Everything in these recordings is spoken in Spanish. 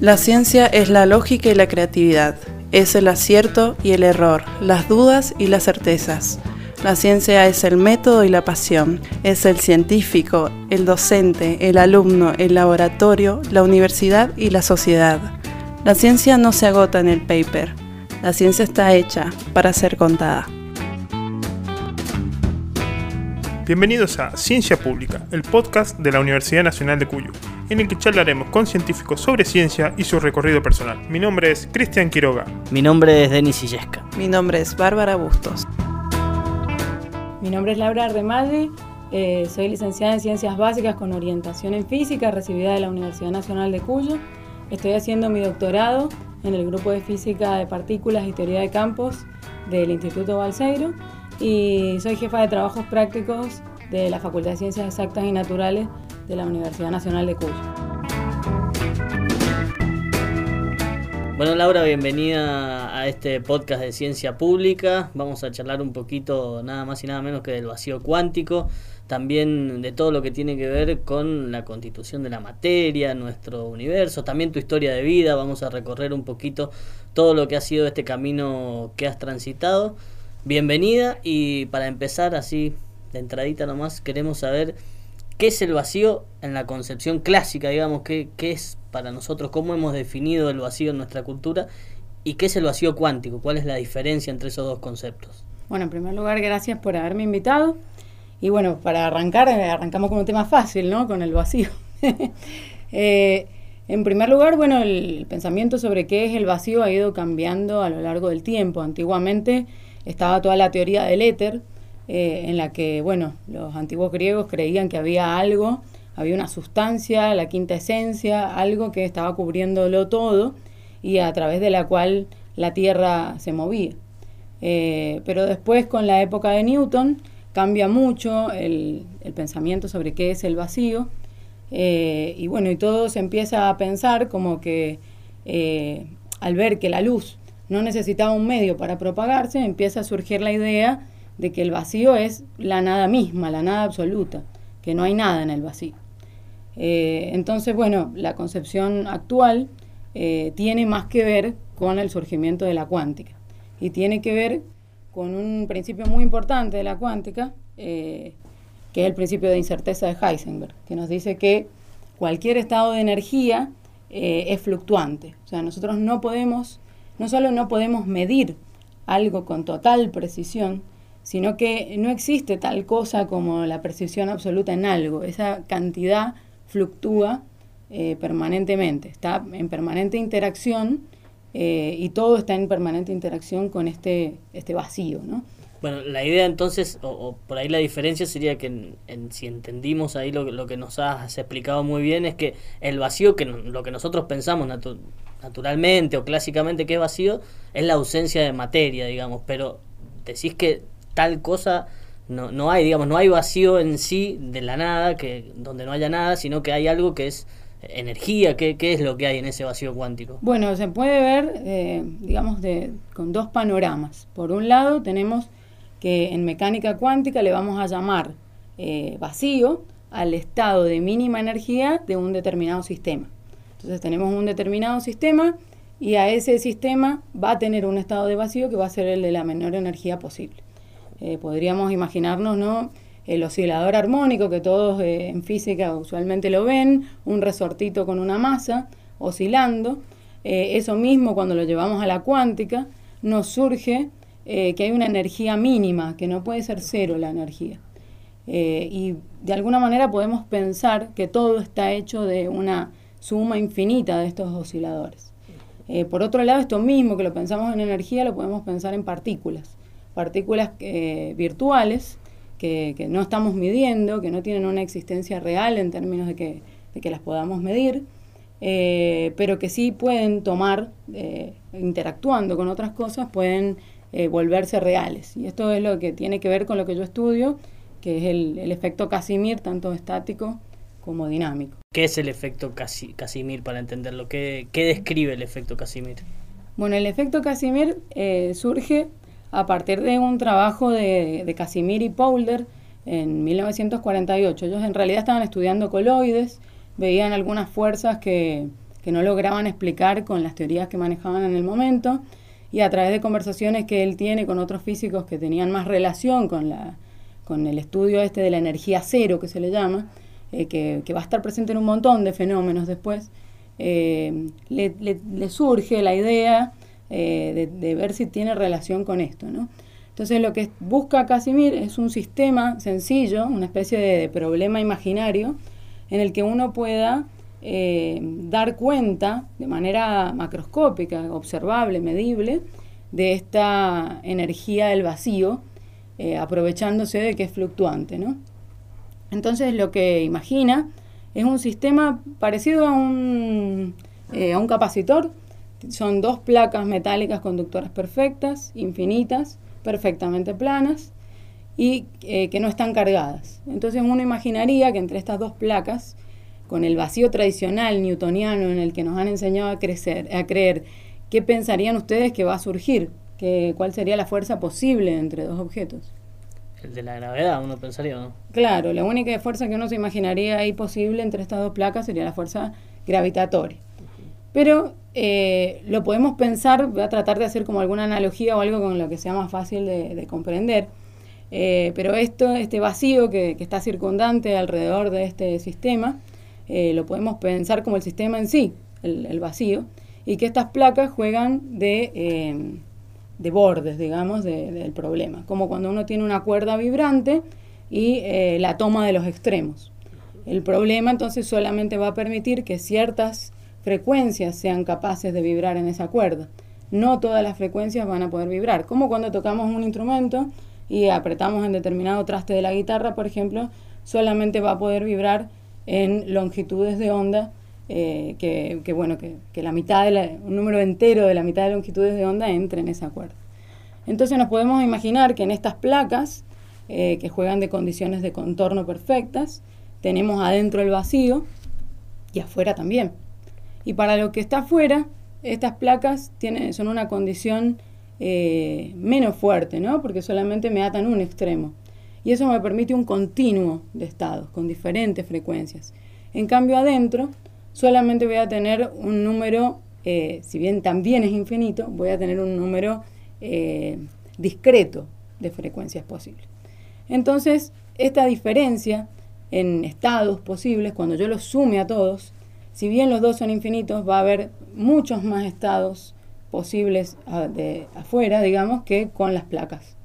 La ciencia es la lógica y la creatividad, es el acierto y el error, las dudas y las certezas. La ciencia es el método y la pasión, es el científico, el docente, el alumno, el laboratorio, la universidad y la sociedad. La ciencia no se agota en el paper, la ciencia está hecha para ser contada. Bienvenidos a Ciencia Pública, el podcast de la Universidad Nacional de Cuyo, en el que charlaremos con científicos sobre ciencia y su recorrido personal. Mi nombre es Cristian Quiroga. Mi nombre es Denis Illesca. Mi nombre es Bárbara Bustos. Mi nombre es Laura Ardemaldi, eh, soy licenciada en Ciencias Básicas con orientación en Física, recibida de la Universidad Nacional de Cuyo. Estoy haciendo mi doctorado en el grupo de Física de Partículas y Teoría de Campos del Instituto Balseiro y soy jefa de trabajos prácticos de la Facultad de Ciencias Exactas y Naturales de la Universidad Nacional de Cuyo. Bueno, Laura, bienvenida a este podcast de ciencia pública. Vamos a charlar un poquito nada más y nada menos que del vacío cuántico, también de todo lo que tiene que ver con la constitución de la materia, nuestro universo, también tu historia de vida. Vamos a recorrer un poquito todo lo que ha sido este camino que has transitado. Bienvenida y para empezar así de entradita nomás queremos saber qué es el vacío en la concepción clásica, digamos, qué, qué es para nosotros, cómo hemos definido el vacío en nuestra cultura y qué es el vacío cuántico, cuál es la diferencia entre esos dos conceptos. Bueno, en primer lugar, gracias por haberme invitado. Y bueno, para arrancar, eh, arrancamos con un tema fácil, ¿no? Con el vacío. eh, en primer lugar, bueno, el pensamiento sobre qué es el vacío ha ido cambiando a lo largo del tiempo. Antiguamente estaba toda la teoría del éter, eh, en la que, bueno, los antiguos griegos creían que había algo, había una sustancia, la quinta esencia, algo que estaba cubriéndolo todo y a través de la cual la Tierra se movía. Eh, pero después, con la época de Newton, cambia mucho el, pensamiento sobre qué es el vacío. Eh, y bueno, y todo se empieza a pensar como que al ver que la luz no necesitaba un medio para propagarse, empieza a surgir la idea de que el vacío es la nada misma, la nada absoluta, que no hay nada en el vacío. Eh, entonces, bueno, la concepción actual eh, tiene más que ver con el surgimiento de la cuántica y tiene que ver con un principio muy importante de la cuántica, eh, que es el principio de incerteza de Heisenberg, que nos dice que cualquier estado de energía es fluctuante. O sea, nosotros no podemos, no solo no podemos medir algo con total precisión, sino que no existe tal cosa como la precisión absoluta en algo. Esa cantidad fluctúa eh, permanentemente, está en permanente interacción eh, y todo está en permanente interacción con este, este vacío, ¿no? Bueno, la idea entonces, o, por ahí la diferencia sería que si entendimos ahí lo, lo, que nos has explicado muy bien, es que el vacío, que lo que nosotros pensamos naturalmente o clásicamente que es vacío, es la ausencia de materia, digamos, pero decís que tal cosa no, no hay, digamos, no hay vacío en sí de la nada, que donde no haya nada, sino que hay algo que es energía, ¿qué, qué es lo que hay en ese vacío cuántico? Bueno, se puede ver, eh, digamos, de, con dos panoramas. Por un lado, tenemos que en mecánica cuántica le vamos a llamar eh, vacío al estado de mínima energía de un determinado sistema. Entonces tenemos un determinado sistema y a ese sistema va a tener un estado de vacío que va a ser el de la menor energía posible. Eh, podríamos imaginarnos, ¿no? El oscilador armónico que todos eh, en física usualmente lo ven, un resortito con una masa oscilando. Eh, eso mismo cuando lo llevamos a la cuántica nos surge que hay una energía mínima, que no puede ser cero la energía. y de alguna manera podemos pensar que todo está hecho de una suma infinita de estos osciladores. por otro lado, esto mismo que lo pensamos en energía, lo podemos pensar en partículas partículas eh, virtuales que, no estamos midiendo, que no tienen una existencia real en términos de que, las podamos medir, eh, pero que sí pueden tomar, eh, interactuando con otras cosas, pueden volverse reales. Y esto es lo que tiene que ver con lo que yo estudio, que es el, efecto Casimir, tanto estático como dinámico. ¿Qué es el efecto Casimir para entenderlo? ¿Qué, ¿Qué, describe el efecto Casimir? Bueno, el efecto Casimir surge a partir de un trabajo de, Casimir y Poulder en 1948. Ellos en realidad estaban estudiando coloides, veían algunas fuerzas que, no lograban explicar con las teorías que manejaban en el momento y a través de conversaciones que él tiene con otros físicos que tenían más relación con, la, el estudio este de la energía cero que se le llama, eh, que, va a estar presente en un montón de fenómenos después, eh, le, surge la idea eh, de, ver si tiene relación con esto. ¿no? Entonces lo que busca Casimir es un sistema sencillo, una especie de problema imaginario, en el que uno pueda eh, dar cuenta de manera macroscópica, observable, medible, de esta energía del vacío, eh, aprovechándose de que es fluctuante. ¿no? Entonces lo que imagina es un sistema parecido a un, a un capacitor. Son dos placas metálicas conductoras perfectas, infinitas, perfectamente planas y que no están cargadas. Entonces uno imaginaría que entre estas dos placas con el vacío tradicional newtoniano en el que nos han enseñado a crecer, a creer, ¿qué pensarían ustedes que va a surgir? ¿Qué, ¿Cuál sería la fuerza posible entre dos objetos? El de la gravedad, uno pensaría, ¿no? Claro, la única fuerza que uno se imaginaría ahí posible entre estas dos placas sería la fuerza gravitatoria. Pero eh, lo podemos pensar, voy a tratar de hacer como alguna analogía o algo con lo que sea más fácil de, comprender. Eh, pero esto, este vacío que, que, está circundante alrededor de este sistema, eh, lo podemos pensar como el sistema en sí, el, vacío, y que estas placas juegan de, de bordes, digamos, del problema, como cuando uno tiene una cuerda vibrante y la toma de los extremos. El problema entonces solamente va a permitir que ciertas frecuencias sean capaces de vibrar en esa cuerda. No todas las frecuencias van a poder vibrar, como cuando tocamos un instrumento y apretamos en determinado traste de la guitarra, por ejemplo, solamente va a poder vibrar en longitudes de onda, eh, que, bueno, que, la mitad de un número entero de la mitad de longitudes de onda entre en esa cuerda. Entonces nos podemos imaginar que en estas placas, eh, que juegan de condiciones de contorno perfectas, tenemos adentro el vacío y afuera también. Y para lo que está afuera, estas placas tienen, son una condición eh, menos fuerte, ¿no? Porque solamente me atan un extremo y eso me permite un continuo de estados con diferentes frecuencias. En cambio adentro solamente voy a tener un número, eh, si bien también es infinito, voy a tener un número eh, discreto de frecuencias posibles. Entonces, esta diferencia en estados posibles, cuando yo los sume a todos, si bien los dos son infinitos, va a haber muchos más estados posibles ah, de afuera, digamos, que con las placas.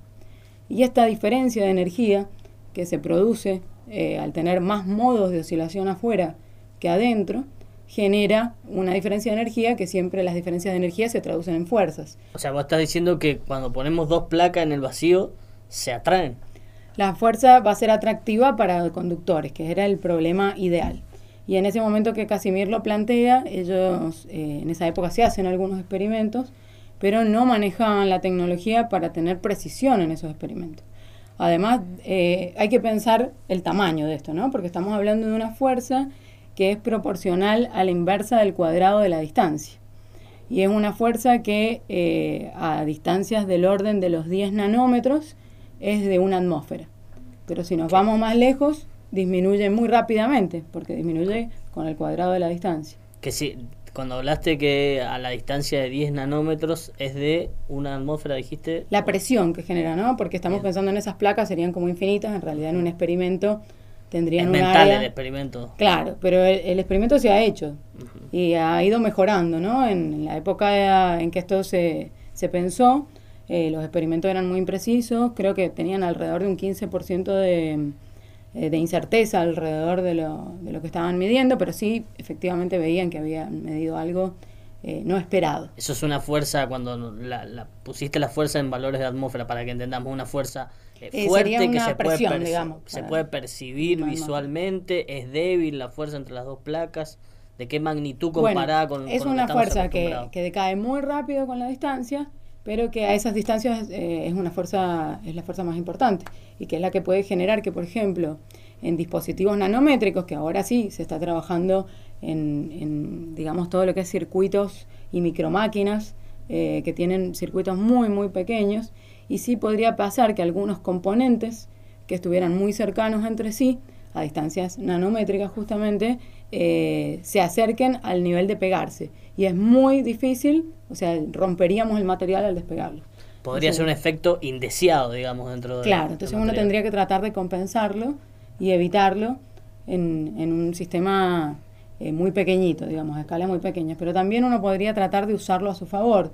Y esta diferencia de energía que se produce eh, al tener más modos de oscilación afuera que adentro, genera una diferencia de energía que siempre las diferencias de energía se traducen en fuerzas. O sea, vos estás diciendo que cuando ponemos dos placas en el vacío, se atraen. La fuerza va a ser atractiva para conductores, que era el problema ideal. Y en ese momento que Casimir lo plantea, ellos eh, en esa época se hacen algunos experimentos pero no manejaban la tecnología para tener precisión en esos experimentos. Además, eh, hay que pensar el tamaño de esto, ¿no? Porque estamos hablando de una fuerza que es proporcional a la inversa del cuadrado de la distancia. Y es una fuerza que eh, a distancias del orden de los 10 nanómetros es de una atmósfera. Pero si nos vamos más lejos, disminuye muy rápidamente, porque disminuye con el cuadrado de la distancia. Que si cuando hablaste que a la distancia de 10 nanómetros es de una atmósfera, dijiste... La presión que genera, ¿no? Porque estamos pensando en esas placas, serían como infinitas, en realidad en un experimento tendrían es mental el experimento. Claro, pero el, experimento se ha hecho y ha ido mejorando, ¿no? En, la época en que esto se, se pensó, eh, los experimentos eran muy imprecisos, creo que tenían alrededor de un 15% de eh, de incerteza alrededor de lo, de lo que estaban midiendo, pero sí efectivamente veían que habían medido algo eh, no esperado. Eso es una fuerza, cuando la, pusiste la fuerza en valores de atmósfera, para que entendamos, una fuerza eh, fuerte que se, puede se puede percibir visualmente, es débil la fuerza entre las dos placas. ¿De qué magnitud comparada con, Es una fuerza que, que decae muy rápido con la distancia pero que a esas distancias eh, es una fuerza, es la fuerza más importante y que es la que puede generar que, por ejemplo, en dispositivos nanométricos, que ahora sí se está trabajando en, digamos, todo lo que es circuitos y micromáquinas, eh, que tienen circuitos muy, muy pequeños, y sí podría pasar que algunos componentes que estuvieran muy cercanos entre sí, a distancias nanométricas justamente, eh, se acerquen al nivel de pegarse. Y es muy difícil, o sea, romperíamos el material al despegarlo. Podría ser un efecto indeseado, digamos, dentro de... Claro, entonces uno tendría que tratar de compensarlo y evitarlo en, en un sistema eh, muy pequeñito, digamos, a escala muy pequeña. Pero también uno podría tratar de usarlo a su favor,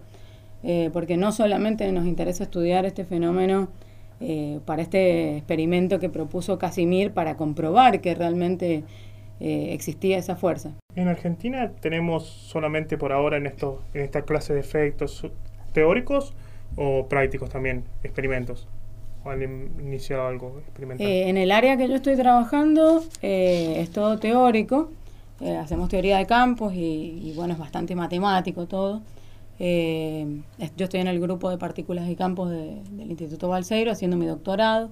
eh, porque no solamente nos interesa estudiar este fenómeno eh, para este experimento que propuso Casimir para comprobar que realmente existía esa fuerza. En Argentina tenemos solamente por ahora en, esto, en esta clase de efectos teóricos o prácticos también, experimentos? ¿O han iniciado algo experimental? Eh, en el área que yo estoy trabajando eh, es todo teórico, eh, hacemos teoría de campos y, bueno, es bastante matemático todo. yo estoy en el grupo de partículas y campos del Instituto Balseiro haciendo mi doctorado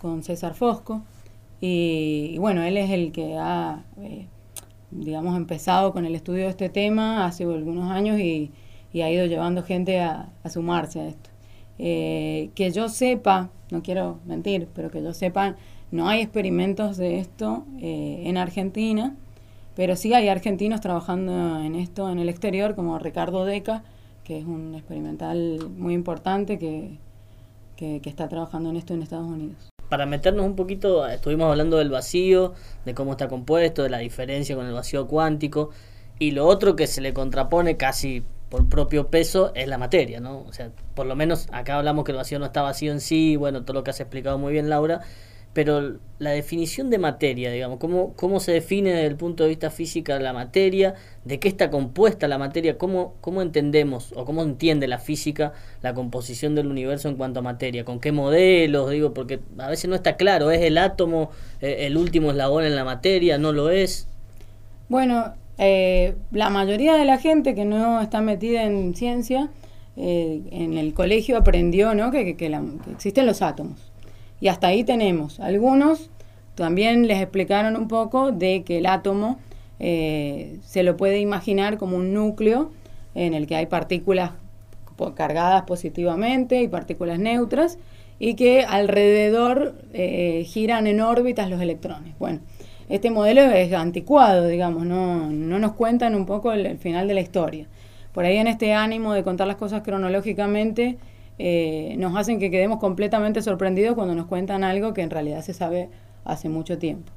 con César Fosco. Y, bueno, él es el que ha, digamos, empezado con el estudio de este tema hace algunos años y, y ha ido llevando gente a, sumarse a esto. Eh, que yo sepa, no quiero mentir, pero que yo sepa, no hay experimentos de esto eh, en Argentina, pero sí hay argentinos trabajando en esto en el exterior, como Ricardo Deca, que es un experimental muy importante que, que está trabajando en esto en Estados Unidos para meternos un poquito, estuvimos hablando del vacío, de cómo está compuesto, de la diferencia con el vacío cuántico, y lo otro que se le contrapone casi por propio peso es la materia, ¿no? O sea, por lo menos acá hablamos que el vacío no está vacío en sí, bueno, todo lo que has explicado muy bien Laura, pero la definición de materia, digamos, ¿cómo, cómo se define desde el punto de vista física la materia? ¿De qué está compuesta la materia? ¿Cómo, ¿Cómo entendemos o cómo entiende la física la composición del universo en cuanto a materia? ¿Con qué modelos? Digo, porque a veces no está claro, ¿es el átomo eh, el último eslabón en la materia? ¿No lo es? Bueno, eh, la mayoría de la gente que no está metida en ciencia, eh, en el colegio aprendió ¿no? que, existen los átomos. Y hasta ahí tenemos. Algunos también les explicaron un poco de que el átomo eh, se lo puede imaginar como un núcleo en el que hay partículas cargadas positivamente y partículas neutras y que alrededor giran en órbitas los electrones. Bueno, este modelo es anticuado, digamos, no, no nos cuentan un poco el, final de la historia. Por ahí en este ánimo de contar las cosas cronológicamente, eh, nos hacen que quedemos completamente sorprendidos cuando nos cuentan algo que en realidad se sabe hace mucho tiempo.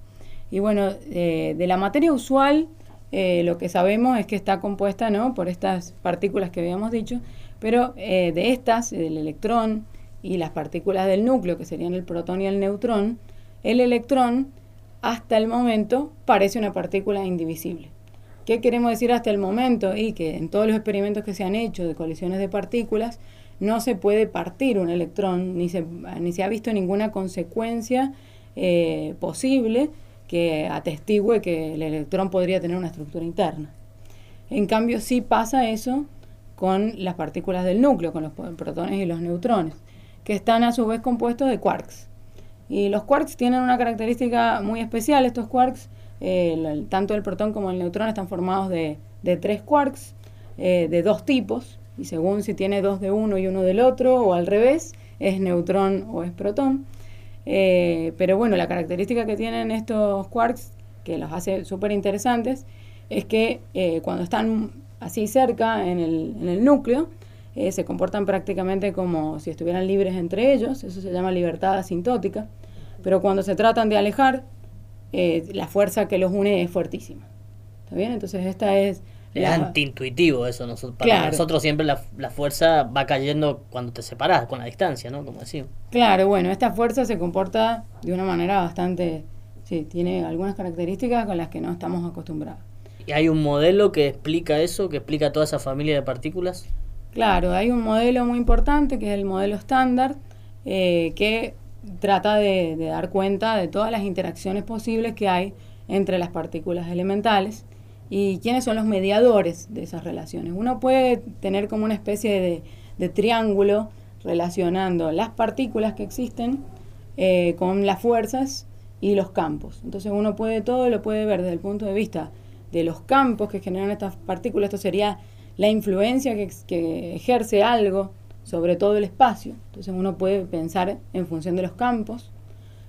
Y bueno, eh, de la materia usual, eh, lo que sabemos es que está compuesta ¿no? por estas partículas que habíamos dicho, pero de estas, el electrón y las partículas del núcleo, que serían el protón y el neutrón, el electrón hasta el momento parece una partícula indivisible. ¿Qué queremos decir hasta el momento? Y que en todos los experimentos que se han hecho de colisiones de partículas, no se puede partir un electrón, ni se, ni se ha visto ninguna consecuencia eh, posible que atestigue que el electrón podría tener una estructura interna. En cambio, sí pasa eso con las partículas del núcleo, con los protones y los neutrones, que están a su vez compuestos de quarks. Y los quarks tienen una característica muy especial. Estos quarks, tanto el protón como el neutrón, están formados de, tres quarks eh, de dos tipos. Y según si tiene dos de uno y uno del otro, o al revés, es neutrón o es protón. Eh, pero bueno, la característica que tienen estos quarks, que los hace súper interesantes, es que cuando están así cerca en el, en el núcleo, eh, se comportan prácticamente como si estuvieran libres entre ellos, eso se llama libertad asintótica, pero cuando se tratan de alejar, eh, la fuerza que los une es fuertísima. ¿Está bien? Entonces esta es... Es antiintuitivo eso, nosotros, para nosotros siempre la, la, fuerza va cayendo cuando te separas, con la distancia, ¿no? Como decimos. Claro, bueno, esta fuerza se comporta de una manera bastante... Sí, tiene algunas características con las que no estamos acostumbrados. ¿Y hay un modelo que explica eso, que explica toda esa familia de partículas? Claro, hay un modelo muy importante que es el modelo estándar eh, que trata de, dar cuenta de todas las interacciones posibles que hay entre las partículas elementales y quiénes son los mediadores de esas relaciones. Uno puede tener como una especie de, triángulo relacionando las partículas que existen eh, con las fuerzas y los campos. Entonces uno puede todo lo puede ver desde el punto de vista de los campos que generan estas partículas. Esto sería la influencia que, ejerce algo sobre todo el espacio. Entonces uno puede pensar en función de los campos.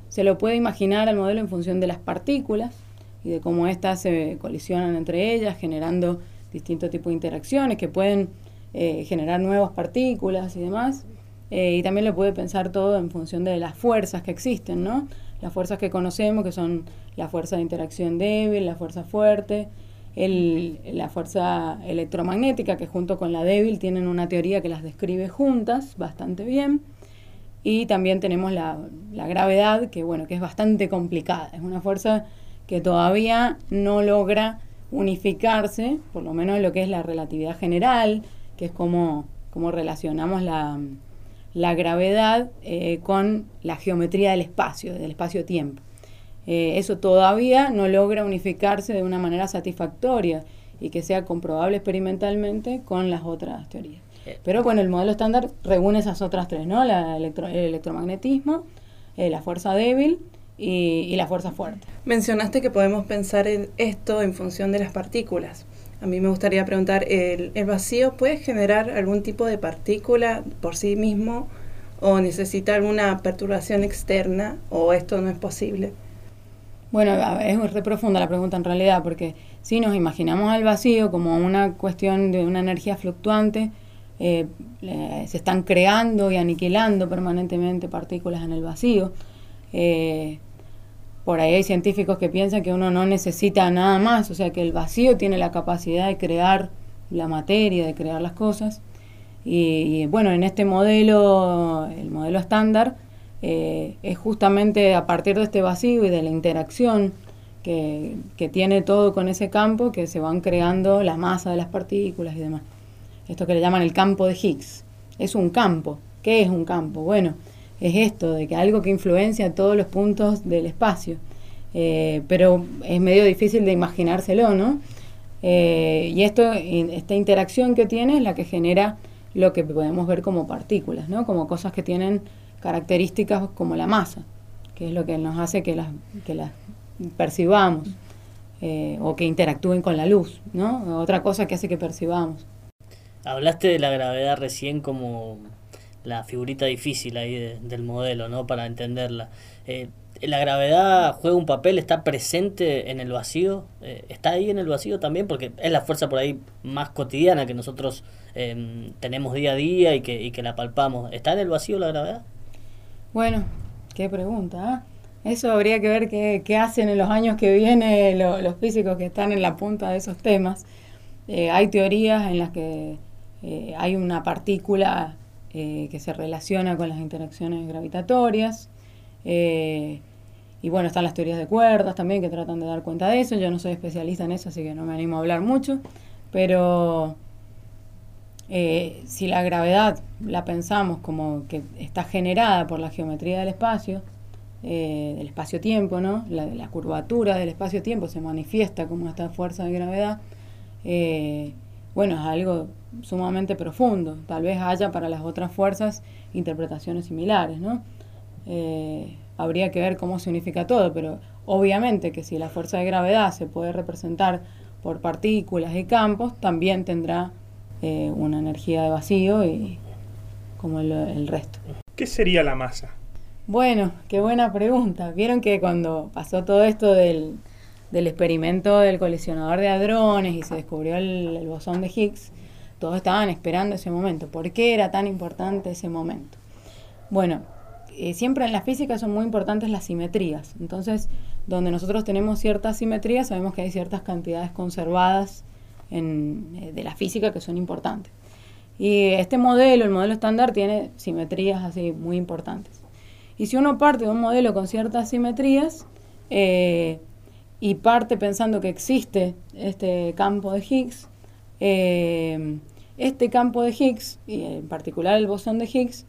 se lo puede imaginar al modelo en función de las partículas y de cómo éstas se colisionan entre ellas, generando distintos tipos de interacciones que pueden eh, generar nuevas partículas y demás. Eh, y también lo puede pensar todo en función de las fuerzas que existen, ¿no? Las fuerzas que conocemos, que son la fuerza de interacción débil, la fuerza fuerte, el, la fuerza electromagnética, que junto con la débil tienen una teoría que las describe juntas bastante bien. Y también tenemos la, la gravedad, que bueno, que es bastante complicada. Es una fuerza que todavía no logra unificarse, por lo menos en lo que es la relatividad general, que es como, como relacionamos la, la gravedad eh, con la geometría del espacio, del espacio-tiempo. Eh, eso todavía no logra unificarse de una manera satisfactoria y que sea comprobable experimentalmente con las otras teorías. Pero bueno, el modelo estándar reúne esas otras tres, ¿no? La el electromagnetismo, eh, la fuerza débil y, la fuerza fuerte. Mencionaste que podemos pensar en esto en función de las partículas. A mí me gustaría preguntar, ¿el, ¿el, vacío puede generar algún tipo de partícula por sí mismo o necesita alguna perturbación externa o esto no es posible? Bueno, es muy profunda la pregunta en realidad, porque si nos imaginamos al vacío como una cuestión de una energía fluctuante, eh, se están creando y aniquilando permanentemente partículas en el vacío. Eh, por ahí hay científicos que piensan que uno no necesita nada más, o sea que el vacío tiene la capacidad de crear la materia, de crear las cosas. Y, bueno, en este modelo, el modelo estándar, eh, es justamente a partir de este vacío y de la interacción que, que, tiene todo con ese campo que se van creando la masa de las partículas y demás. Esto que le llaman el campo de Higgs. Es un campo. ¿Qué es un campo? Bueno, es esto, de que algo que influencia todos los puntos del espacio. Eh, pero es medio difícil de imaginárselo, ¿no? Eh, y esto, esta interacción que tiene es la que genera lo que podemos ver como partículas, ¿no? Como cosas que tienen características como la masa, que es lo que nos hace que las, que las percibamos eh, o que interactúen con la luz, ¿no? Otra cosa que hace que percibamos. Hablaste de la gravedad recién como la figurita difícil ahí del modelo, ¿no? Para entenderla. Eh, ¿La gravedad juega un papel? ¿Está presente en el vacío? Eh, ¿Está ahí en el vacío también? Porque es la fuerza por ahí más cotidiana que nosotros em, tenemos día a día y que, y que la palpamos. ¿Está en el vacío la gravedad? Bueno, qué pregunta. ¿eh? Eso habría que ver qué, qué, hacen en los años que vienen los físicos que están en la punta de esos temas. hay teorías en las que hay una partícula eh, que se relaciona con las interacciones gravitatorias. Eh, y bueno, están las teorías de cuerdas también que tratan de dar cuenta de eso. Yo no soy especialista en eso, así que no me animo a hablar mucho. Pero eh, si la gravedad la pensamos como que está generada por la geometría del espacio, del espacio-tiempo, ¿no? La, la curvatura del espacio-tiempo se manifiesta como esta fuerza de gravedad bueno, es algo sumamente profundo. Tal vez haya para las otras fuerzas interpretaciones similares, ¿no? Eh, habría que ver cómo se unifica todo, pero obviamente que si la fuerza de gravedad se puede representar por partículas y campos, también tendrá eh, una energía de vacío y como el, el resto. ¿Qué sería la masa? Bueno, qué buena pregunta. Vieron que cuando pasó todo esto del, del experimento del colisionador de hadrones y se descubrió el, bosón de Higgs, todos estaban esperando ese momento. ¿Por qué era tan importante ese momento? Bueno, eh, siempre en la física son muy importantes las simetrías. Entonces, donde nosotros tenemos ciertas simetrías, sabemos que hay ciertas cantidades conservadas eh, de la física que son importantes. Y este modelo, el modelo estándar, tiene simetrías así muy importantes. Y si uno parte de un modelo con ciertas simetrías, eh, y parte pensando que existe este campo de Higgs, eh, este campo de Higgs, y en particular el bosón de Higgs,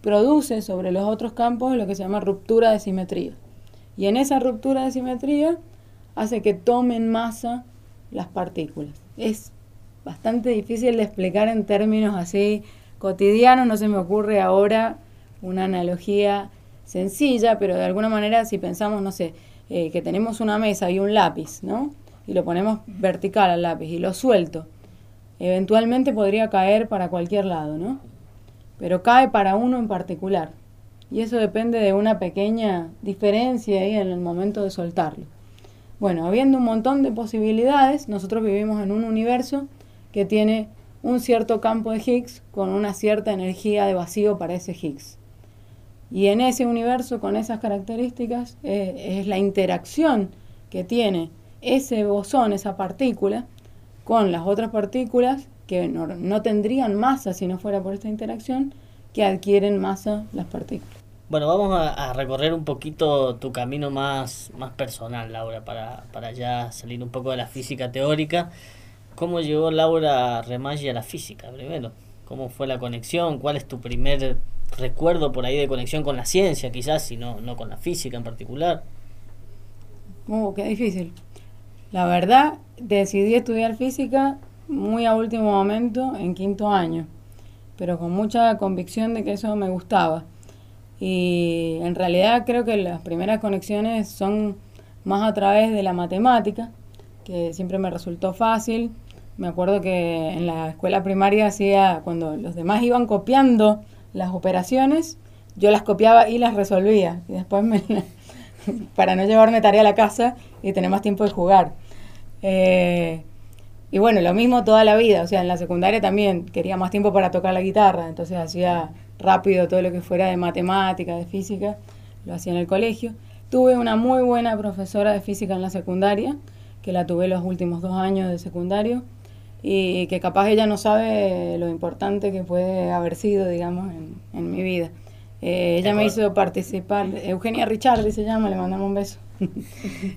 produce sobre los otros campos lo que se llama ruptura de simetría. Y en esa ruptura de simetría hace que tomen masa las partículas. Es bastante difícil de explicar en términos así cotidianos, no se me ocurre ahora una analogía sencilla, pero de alguna manera si pensamos, no sé, eh, que tenemos una mesa y un lápiz, ¿no? Y lo ponemos vertical al lápiz y lo suelto. Eventualmente podría caer para cualquier lado, ¿no? Pero cae para uno en particular. y eso depende de una pequeña diferencia ahí en el momento de soltarlo. Bueno, habiendo un montón de posibilidades, nosotros vivimos en un universo que tiene un cierto campo de Higgs con una cierta energía de vacío para ese Higgs. Y en ese universo, con esas características, eh, es la interacción que tiene ese bosón, esa partícula, con las otras partículas que no, tendrían masa si no fuera por esta interacción, que adquieren masa las partículas. Bueno, vamos a, recorrer un poquito tu camino más, más personal, Laura, para, para ya salir un poco de la física teórica. ¿Cómo llegó Laura Remaggi a la física primero? ¿Cómo fue la conexión? ¿Cuál es tu primer recuerdo por ahí de conexión con la ciencia, quizás, y no, no con la física en particular? Oh, qué difícil. La verdad, decidí estudiar física muy a último momento, en quinto año, pero con mucha convicción de que eso me gustaba. Y en realidad creo que las primeras conexiones son más a través de la matemática, que siempre me resultó fácil. Me acuerdo que en la escuela primaria hacía, cuando los demás iban copiando las operaciones, yo las copiaba y las resolvía. Y después me, para no llevarme tarea a la casa y tener más tiempo de jugar. Eh, y bueno, lo mismo toda la vida, o sea, en la secundaria también quería más tiempo para tocar la guitarra, entonces hacía rápido todo lo que fuera de matemática, de física, lo hacía en el colegio. Tuve una muy buena profesora de física en la secundaria, que la tuve los últimos dos años de secundario, y que capaz ella no sabe lo importante que puede haber sido, digamos, en, mi vida. Eh, ella me hizo participar, Eugenia Richardi se llama, le mandamos un beso.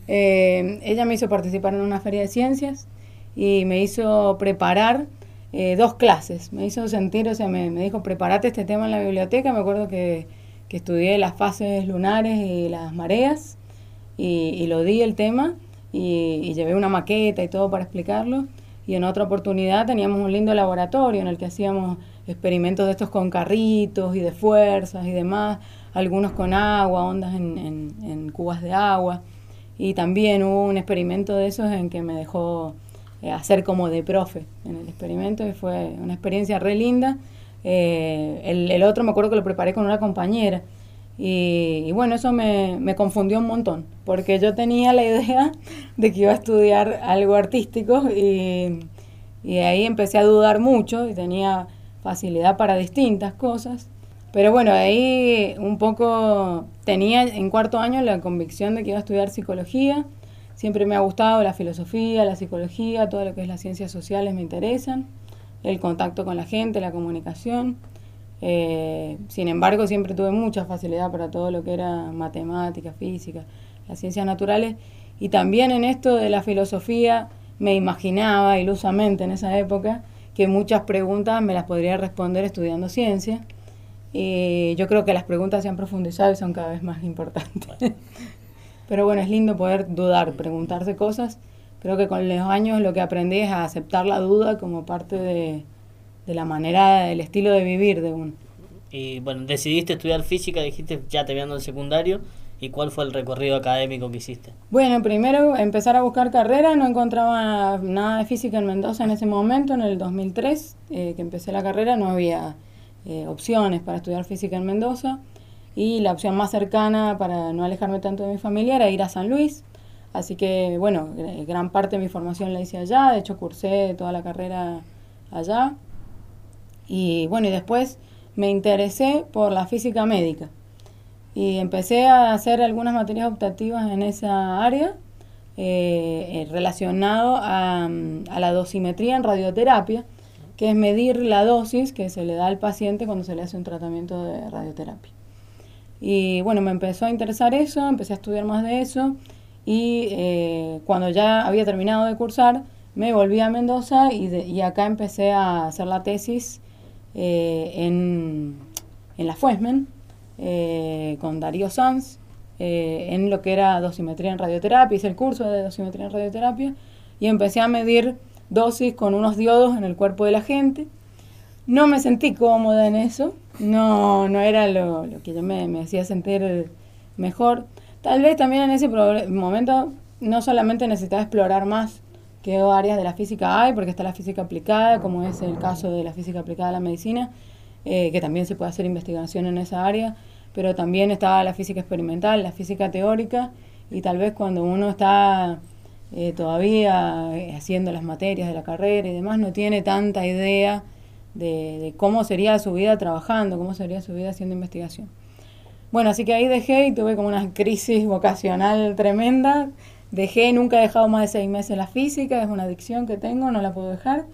Eh, ella me hizo participar en una feria de ciencias y me hizo preparar eh, dos clases. Me hizo sentir, o sea, me, dijo, prepárate este tema en la biblioteca. Me acuerdo que, estudié las fases lunares y las mareas y, lo di el tema y, y, llevé una maqueta y todo para explicarlo. Y en otra oportunidad teníamos un lindo laboratorio en el que hacíamos experimentos de estos con carritos y de fuerzas y demás, algunos con agua, ondas en, en, cubas de agua. Y también hubo un experimento de esos en que me dejó eh, hacer como de profe en el experimento y fue una experiencia re linda. Eh, el, el, otro me acuerdo que lo preparé con una compañera y, y bueno, eso me, me, confundió un montón porque yo tenía la idea de que iba a estudiar algo artístico y, y ahí empecé a dudar mucho y tenía facilidad para distintas cosas. Pero bueno, ahí un poco tenía en cuarto año la convicción de que iba a estudiar psicología. Siempre me ha gustado la filosofía, la psicología, todo lo que es las ciencias sociales me interesan. El contacto con la gente, la comunicación. Eh, sin embargo, siempre tuve mucha facilidad para todo lo que era matemática, física, las ciencias naturales. Y también en esto de la filosofía me imaginaba ilusamente en esa época que muchas preguntas me las podría responder estudiando ciencia. Y yo creo que las preguntas se han profundizado y son cada vez más importantes. Pero bueno, es lindo poder dudar, preguntarse cosas. Creo que con los años lo que aprendí es a aceptar la duda como parte de, de la manera, del estilo de vivir de uno. Y bueno, decidiste estudiar física, dijiste ya te viendo el secundario. ¿Y cuál fue el recorrido académico que hiciste? Bueno, primero empezar a buscar carrera, no encontraba nada de física en Mendoza en ese momento, en el 2003, eh, que empecé la carrera, no había eh, opciones para estudiar física en Mendoza y la opción más cercana para no alejarme tanto de mi familia era ir a San Luis. Así que, bueno, gran parte de mi formación la hice allá, de hecho cursé toda la carrera allá. Y bueno, y después me interesé por la física médica y empecé a hacer algunas materias optativas en esa área eh, eh, relacionado a, a, la dosimetría en radioterapia, que es medir la dosis que se le da al paciente cuando se le hace un tratamiento de radioterapia. Y bueno, me empezó a interesar eso, empecé a estudiar más de eso y eh, cuando ya había terminado de cursar, me volví a Mendoza y, y acá empecé a hacer la tesis en, en la FUESMEN, eh, con Darío Sanz eh, en lo que era dosimetría en radioterapia, hice el curso de dosimetría en radioterapia y empecé a medir dosis con unos diodos en el cuerpo de la gente. No me sentí cómoda en eso, no, no era lo, que yo me, hacía sentir mejor. Tal vez también en ese momento no solamente necesitaba explorar más qué áreas de la física hay, porque está la física aplicada, como es el caso de la física aplicada a la medicina, eh, que también se puede hacer investigación en esa área, pero también estaba la física experimental, la física teórica, y tal vez cuando uno está eh, todavía eh, haciendo las materias de la carrera y demás, no tiene tanta idea de, cómo sería su vida trabajando, cómo sería su vida haciendo investigación. Bueno, así que ahí dejé y tuve como una crisis vocacional tremenda. Dejé, nunca he dejado más de seis meses la física, es una adicción que tengo, no la puedo dejar.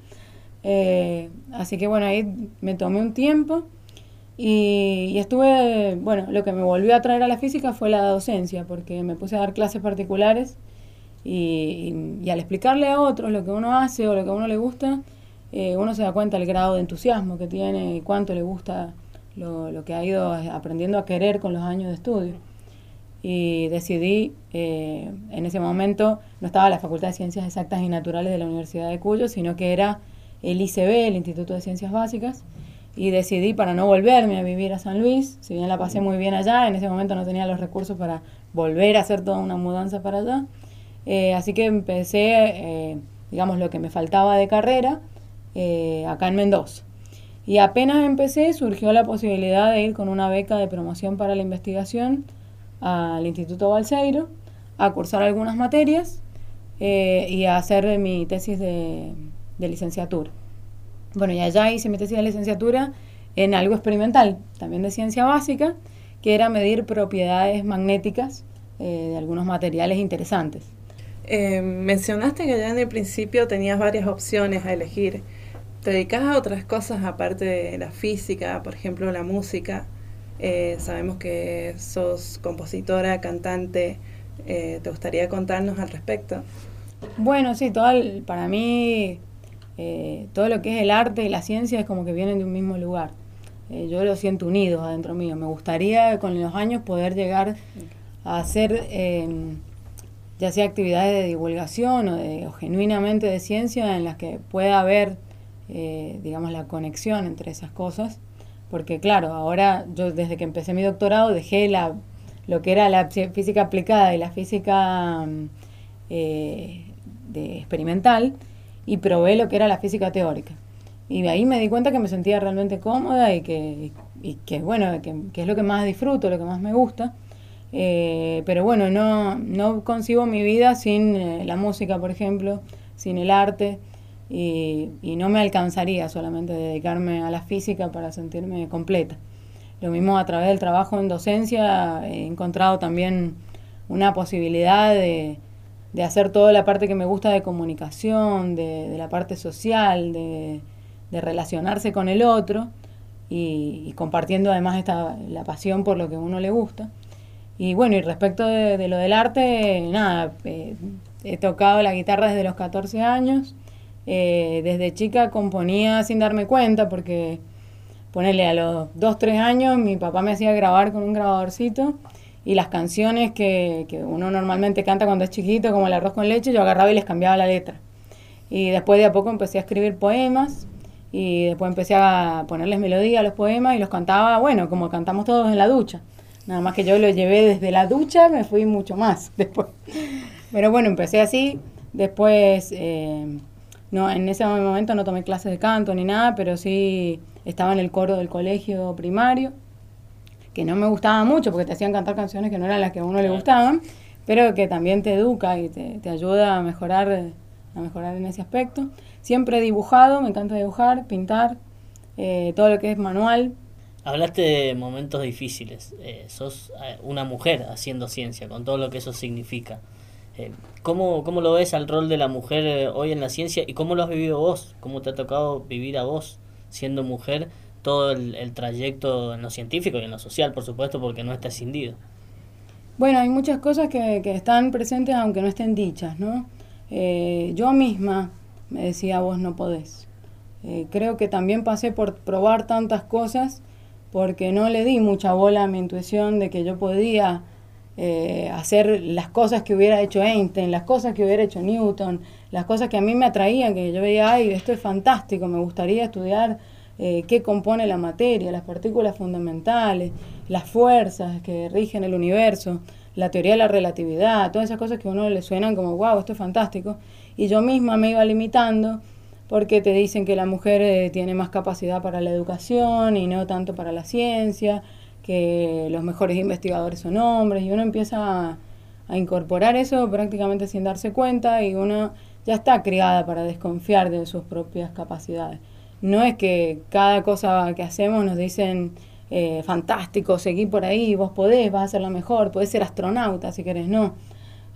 Eh, así que bueno, ahí me tomé un tiempo y, estuve, bueno, lo que me volvió a traer a la física fue la docencia, porque me puse a dar clases particulares y, al explicarle a otros lo que uno hace o lo que a uno le gusta, eh, uno se da cuenta del grado de entusiasmo que tiene y cuánto le gusta lo, lo, que ha ido aprendiendo a querer con los años de estudio. Y decidí, eh, en ese momento no estaba la Facultad de Ciencias Exactas y Naturales de la Universidad de Cuyo, sino que era el ICB, el Instituto de Ciencias Básicas, y decidí para no volverme a vivir a San Luis, si bien la pasé muy bien allá, en ese momento no tenía los recursos para volver a hacer toda una mudanza para allá, eh, así que empecé, eh, digamos, lo que me faltaba de carrera eh, acá en Mendoza. Y apenas empecé, surgió la posibilidad de ir con una beca de promoción para la investigación al Instituto Balseiro, a cursar algunas materias y a hacer mi tesis de licenciatura. Bueno, y allá hice mi tesis de licenciatura en algo experimental, también de ciencia básica, que era medir propiedades magnéticas eh, de algunos materiales interesantes. Eh, mencionaste que ya en el principio tenías varias opciones a elegir. ¿Te dedicas a otras cosas aparte de la física, por ejemplo la música? Eh, sabemos que sos compositora, cantante. ¿Te gustaría contarnos al respecto? Bueno, sí, todo para mí eh, todo lo que es el arte y la ciencia es como que vienen de un mismo lugar. Eh, yo lo siento unidos adentro mío. Me gustaría con los años poder llegar a hacer em, ya sea actividades de divulgación o, de, genuinamente de ciencia en las que pueda haber, eh, digamos, la conexión entre esas cosas. Porque claro, ahora yo desde que empecé mi doctorado dejé la, lo que era la física aplicada y la física de experimental y probé lo que era la física teórica. Y de ahí me di cuenta que me sentía realmente cómoda y que, y que bueno, que, es lo que más disfruto, lo que más me gusta. Eh, pero bueno, no, no concibo mi vida sin eh, la música, por ejemplo, sin el arte, y, y, no me alcanzaría solamente dedicarme a la física para sentirme completa. Lo mismo a través del trabajo en docencia he encontrado también una posibilidad de, de hacer toda la parte que me gusta de comunicación, de, la parte social, de, relacionarse con el otro y, compartiendo además esta, la pasión por lo que uno le gusta. Y bueno, y respecto de, lo del arte, nada, eh, he tocado la guitarra desde los 14 años. Eh, desde chica componía sin darme cuenta porque, ponerle a los 2, 3 años, mi papá me hacía grabar con un grabadorcito y las canciones que, que, uno normalmente canta cuando es chiquito, como el arroz con leche, yo agarraba y les cambiaba la letra. Y después de a poco empecé a escribir poemas y después empecé a ponerles melodía a los poemas y los cantaba, bueno, como cantamos todos en la ducha. Nada más que yo lo llevé desde la ducha, me fui mucho más después. Pero bueno, empecé así. Después, eh, no, en ese momento no tomé clases de canto ni nada, pero sí estaba en el coro del colegio primario que no me gustaba mucho porque te hacían cantar canciones que no eran las que a uno le gustaban, pero que también te educa y te, ayuda a mejorar, a mejorar en ese aspecto. Siempre he dibujado, me encanta dibujar, pintar, eh, todo lo que es manual. Hablaste de momentos difíciles. Eh, sos eh, una mujer haciendo ciencia, con todo lo que eso significa. ¿cómo, ¿Cómo lo ves al rol de la mujer hoy en la ciencia y cómo lo has vivido vos? ¿Cómo te ha tocado vivir a vos siendo mujer todo el, trayecto en lo científico y en lo social, por supuesto, porque no está escindido. Bueno, hay muchas cosas que, que están presentes aunque no estén dichas, ¿no? Eh, yo misma me decía, vos no podés. Eh, creo que también pasé por probar tantas cosas porque no le di mucha bola a mi intuición de que yo podía eh, hacer las cosas que hubiera hecho Einstein, las cosas que hubiera hecho Newton, las cosas que a mí me atraían, que yo veía, ay, esto es fantástico, me gustaría estudiar eh, qué compone la materia, las partículas fundamentales, las fuerzas que rigen el universo, la teoría de la relatividad, todas esas cosas que a uno le suenan como, wow, esto es fantástico. Y yo misma me iba limitando porque te dicen que la mujer eh, tiene más capacidad para la educación y no tanto para la ciencia, que los mejores investigadores son hombres, y uno empieza a, a incorporar eso prácticamente sin darse cuenta y uno ya está criada para desconfiar de sus propias capacidades. No es que cada cosa que hacemos nos dicen eh, fantástico, seguí por ahí, vos podés, vas a ser lo mejor, podés ser astronauta si querés, no.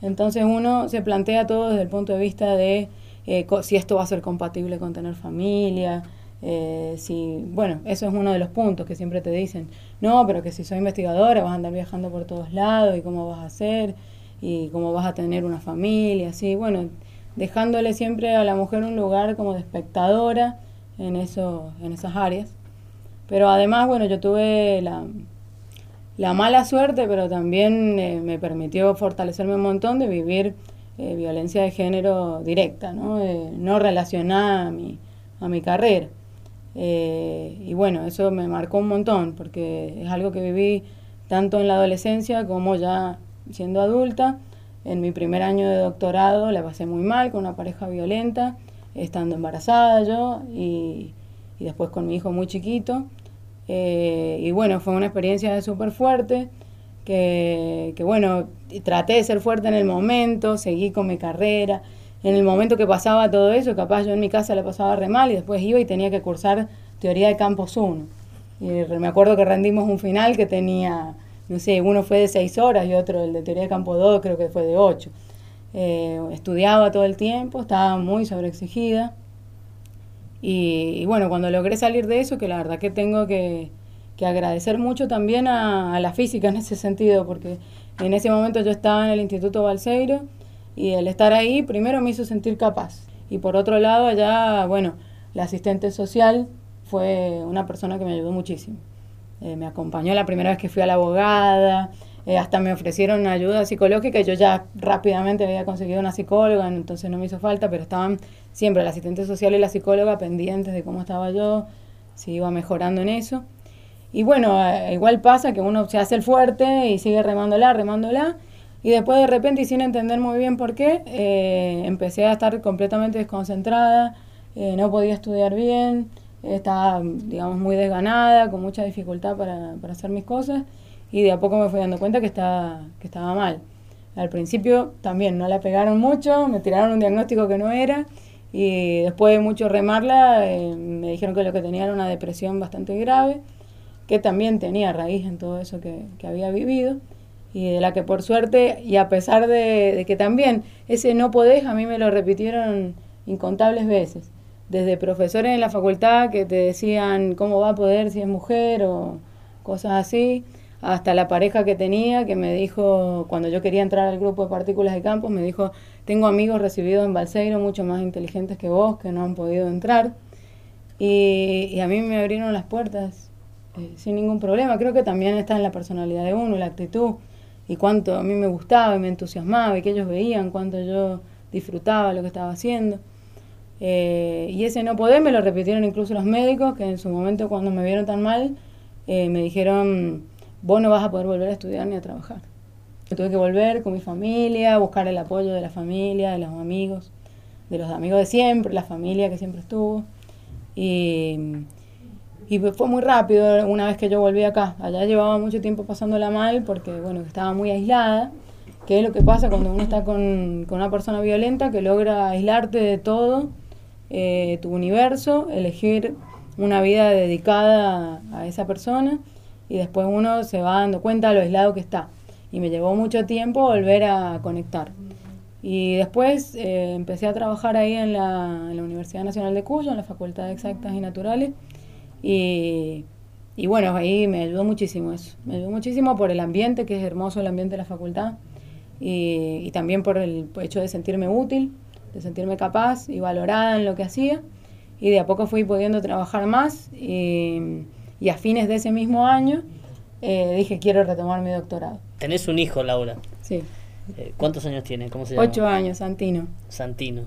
Entonces uno se plantea todo desde el punto de vista de eh, si esto va a ser compatible con tener familia, eh, si, bueno, eso es uno de los puntos que siempre te dicen, no, pero que si soy investigadora vas a andar viajando por todos lados y cómo vas a hacer y cómo vas a tener una familia, así, bueno, dejándole siempre a la mujer un lugar como de espectadora en, eso, en esas áreas. Pero además, bueno, yo tuve la, la mala suerte, pero también eh, me permitió fortalecerme un montón de vivir eh, violencia de género directa, no, eh, no relacionada a mi, a mi carrera. y bueno, eso me marcó un montón, porque es algo que viví tanto en la adolescencia como ya siendo adulta. En mi primer año de doctorado la pasé muy mal con una pareja violenta, estando embarazada yo y, y después con mi hijo muy chiquito. Eh, y bueno, fue una experiencia súper fuerte, que, que bueno, traté de ser fuerte en el momento, seguí con mi carrera. En el momento que pasaba todo eso, capaz yo en mi casa le pasaba re mal y después iba y tenía que cursar teoría de campos 1. Y me acuerdo que rendimos un final que tenía, no sé, uno fue de 6 horas y otro, el de teoría de campo 2, creo que fue de 8. Eh, estudiaba todo el tiempo, estaba muy sobreexigida. Y, bueno, cuando logré salir de eso, que la verdad que tengo que, que agradecer mucho también a, a, la física en ese sentido, porque en ese momento yo estaba en el Instituto Balseiro y el estar ahí primero me hizo sentir capaz. Y por otro lado, allá, bueno, la asistente social fue una persona que me ayudó muchísimo. Eh, me acompañó la primera vez que fui a la abogada, eh, hasta me ofrecieron ayuda psicológica y yo ya rápidamente había conseguido una psicóloga, entonces no me hizo falta, pero estaban siempre el asistente social y la psicóloga pendientes de cómo estaba yo, si iba mejorando en eso. Y bueno, eh, igual pasa que uno se hace el fuerte y sigue remándola, remándola, y después de repente y sin entender muy bien por qué, eh, empecé a estar completamente desconcentrada, no podía estudiar bien, estaba, digamos, muy desganada, con mucha dificultad para, para hacer mis cosas y de a poco me fui dando cuenta que estaba, que estaba mal. Al principio también no la pegaron mucho, me tiraron un diagnóstico que no era y después de mucho remarla eh, me dijeron que lo que tenía era una depresión bastante grave, que también tenía raíz en todo eso que, que había vivido y de la que por suerte y a pesar de, de, que también ese no podés a mí me lo repitieron incontables veces, desde profesores en la facultad que te decían cómo va a poder si es mujer o cosas así, hasta la pareja que tenía, que me dijo, cuando yo quería entrar al grupo de partículas de campos, me dijo, tengo amigos recibidos en Balseiro mucho más inteligentes que vos, que no han podido entrar. Y, y a mí me abrieron las puertas eh, sin ningún problema. Creo que también está en la personalidad de uno, la actitud, y cuánto a mí me gustaba y me entusiasmaba, y que ellos veían cuánto yo disfrutaba lo que estaba haciendo. Eh, y ese no poder me lo repitieron incluso los médicos, que en su momento cuando me vieron tan mal, eh, me dijeron vos no vas a poder volver a estudiar ni a trabajar. Yo tuve que volver con mi familia, buscar el apoyo de la familia, de los amigos, de los amigos de siempre, la familia que siempre estuvo. Y, y fue muy rápido una vez que yo volví acá. Allá llevaba mucho tiempo pasándola mal porque, bueno, estaba muy aislada, que es lo que pasa cuando uno está con, con una persona violenta, que logra aislarte de todo, eh, tu universo, elegir una vida dedicada a esa persona y después uno se va dando cuenta de lo aislado que está. Y me llevó mucho tiempo volver a conectar. Y después eh, empecé a trabajar ahí en la, en la, Universidad Nacional de Cuyo, en la Facultad de Exactas y Naturales. Y, y, bueno, ahí me ayudó muchísimo eso. Me ayudó muchísimo por el ambiente, que es hermoso el ambiente de la facultad. Y, y también por el hecho de sentirme útil, de sentirme capaz y valorada en lo que hacía. Y de a poco fui pudiendo trabajar más. Y, y a fines de ese mismo año eh, dije quiero retomar mi doctorado. Tenés un hijo, Laura. Sí. Eh, ¿Cuántos años tiene? ¿Cómo se llama? Ocho años, Santino. Santino.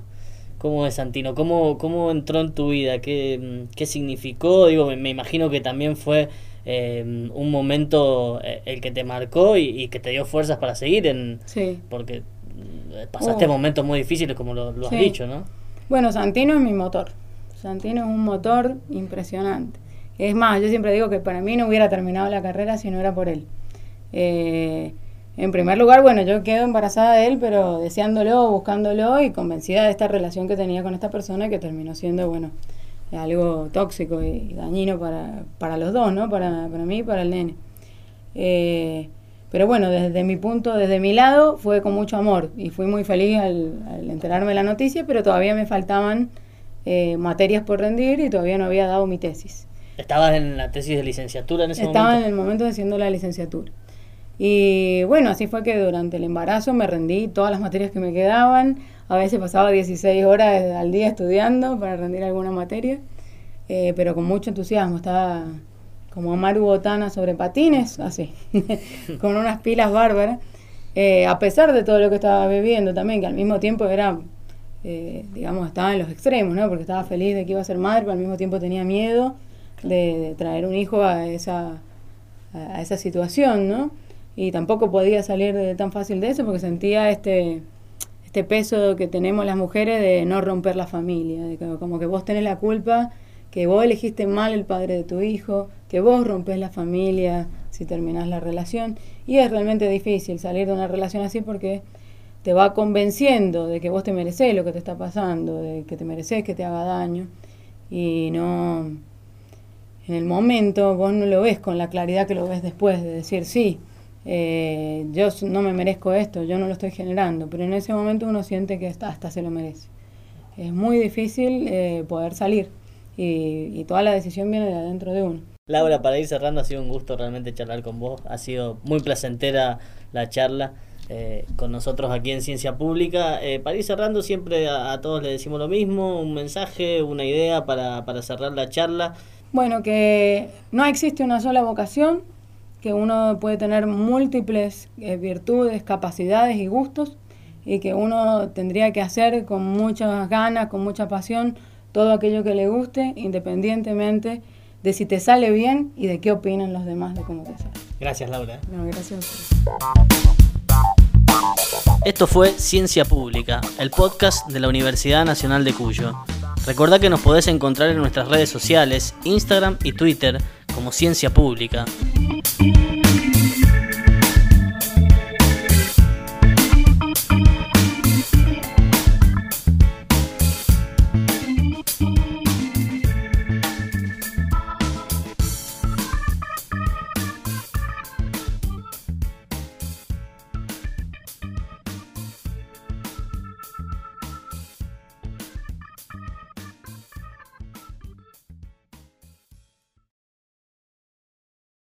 ¿Cómo es Santino? ¿Cómo, cómo entró en tu vida? ¿Qué, qué significó? Digo, me, me, imagino que también fue eh, un momento el que te marcó y, y, que te dio fuerzas para seguir en... Sí. Porque pasaste oh. momentos muy difíciles, como lo, lo has sí. dicho, ¿no? Bueno, Santino es mi motor. Santino es un motor impresionante Es más, yo siempre digo que para mí no hubiera terminado la carrera si no era por él. Eh, en primer lugar, bueno, yo quedo embarazada de él, pero deseándolo, buscándolo y convencida de esta relación que tenía con esta persona que terminó siendo, bueno, algo tóxico y dañino para, para los dos, ¿no? Para, para mí y para el nene. Eh, pero bueno, desde mi punto, desde mi lado, fue con mucho amor y fui muy feliz al, enterarme de la noticia, pero todavía me faltaban eh, materias por rendir y todavía no había dado mi tesis. ¿Estabas en la tesis de licenciatura en ese momento? Estaba en el momento de haciendo la licenciatura. Y bueno, así fue que durante el embarazo me rendí todas las materias que me quedaban. A veces pasaba 16 horas al día estudiando para rendir alguna materia, eh, pero con mucho entusiasmo. Estaba como Amaru Botana sobre patines, así, con unas pilas bárbaras. Eh, a pesar de todo lo que estaba viviendo también, que al mismo tiempo era, eh, digamos, estaba en los extremos, ¿no? Porque estaba feliz de que iba a ser madre, pero al mismo tiempo tenía miedo de, traer un hijo a esa, a esa situación, ¿no? Y tampoco podía salir de, tan fácil de eso porque sentía este, este peso que tenemos las mujeres de no romper la familia, de que, como que vos tenés la culpa que vos elegiste mal el padre de tu hijo, que vos rompes la familia si terminás la relación. Y es realmente difícil salir de una relación así porque te va convenciendo de que vos te mereces lo que te está pasando, de que te mereces que te haga daño. Y no, en el momento vos no lo ves con la claridad que lo ves después, de decir, sí, eh, yo no me merezco esto, yo no lo estoy generando, pero en ese momento uno siente que hasta, hasta se lo merece. Es muy difícil eh, poder salir y, toda la decisión viene de adentro de uno. Laura, para ir cerrando, ha sido un gusto realmente charlar con vos. Ha sido muy placentera la charla eh, con nosotros aquí en Ciencia Pública. Eh, para ir cerrando, siempre a, todos le decimos lo mismo, un mensaje, una idea para, para cerrar la charla. Bueno, que no existe una sola vocación, que uno puede tener múltiples eh, virtudes, capacidades y gustos, y que uno tendría que hacer con muchas ganas, con mucha pasión, todo aquello que le guste, independientemente de si te sale bien y de qué opinan los demás de cómo te sale. Gracias, Laura. No, gracias Esto fue Ciencia Pública, el podcast de la Universidad Nacional de Cuyo. Recordá que nos podés encontrar en nuestras redes sociales, Instagram y Twitter, como Ciencia Pública.